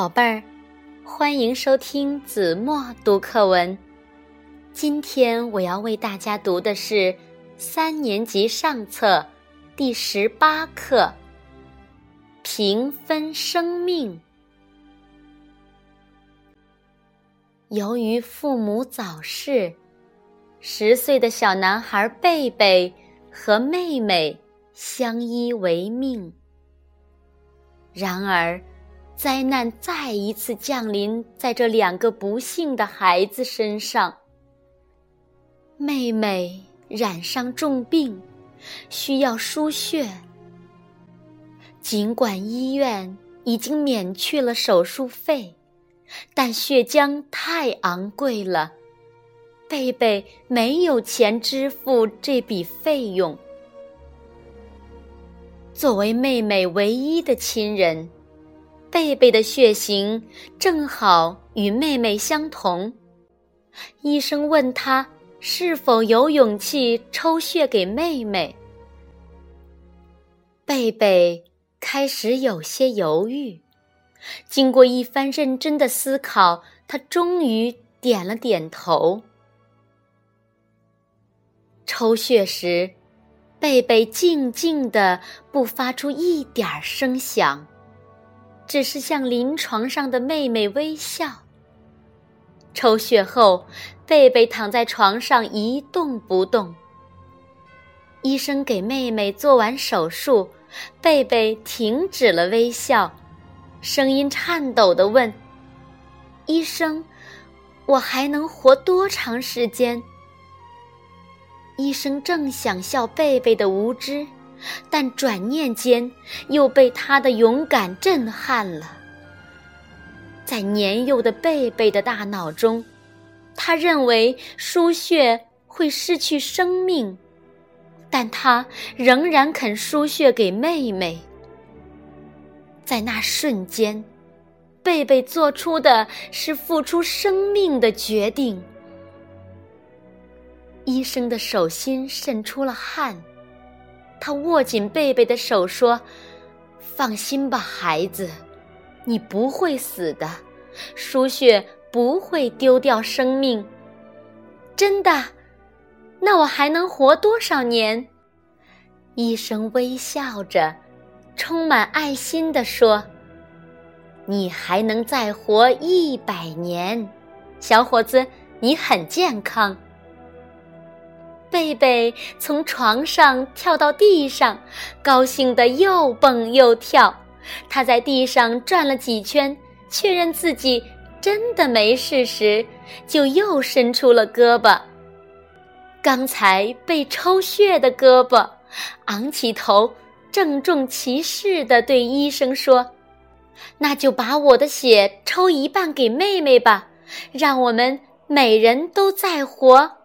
宝贝儿，欢迎收听子墨读课文。今天我要为大家读的是三年级上册第十八课《平分生命》。由于父母早逝，十岁的小男孩贝贝和妹妹相依为命。然而，灾难再一次降临在这两个不幸的孩子身上。妹妹染上重病，需要输血。尽管医院已经免去了手术费，但血浆太昂贵了，贝贝没有钱支付这笔费用。作为妹妹唯一的亲人。贝贝的血型正好与妹妹相同，医生问他是否有勇气抽血给妹妹。贝贝开始有些犹豫，经过一番认真的思考，他终于点了点头。抽血时，贝贝静静的，不发出一点声响。只是向临床上的妹妹微笑。抽血后，贝贝躺在床上一动不动。医生给妹妹做完手术，贝贝停止了微笑，声音颤抖的问：“医生，我还能活多长时间？”医生正想笑贝贝的无知。但转念间，又被他的勇敢震撼了。在年幼的贝贝的大脑中，他认为输血会失去生命，但他仍然肯输血给妹妹。在那瞬间，贝贝做出的是付出生命的决定。医生的手心渗出了汗。他握紧贝贝的手说：“放心吧，孩子，你不会死的，输血不会丢掉生命。真的？那我还能活多少年？”医生微笑着，充满爱心地说：“你还能再活一百年，小伙子，你很健康。”贝贝从床上跳到地上，高兴得又蹦又跳。他在地上转了几圈，确认自己真的没事时，就又伸出了胳膊。刚才被抽血的胳膊，昂起头，郑重其事地对医生说：“那就把我的血抽一半给妹妹吧，让我们每人都再活。”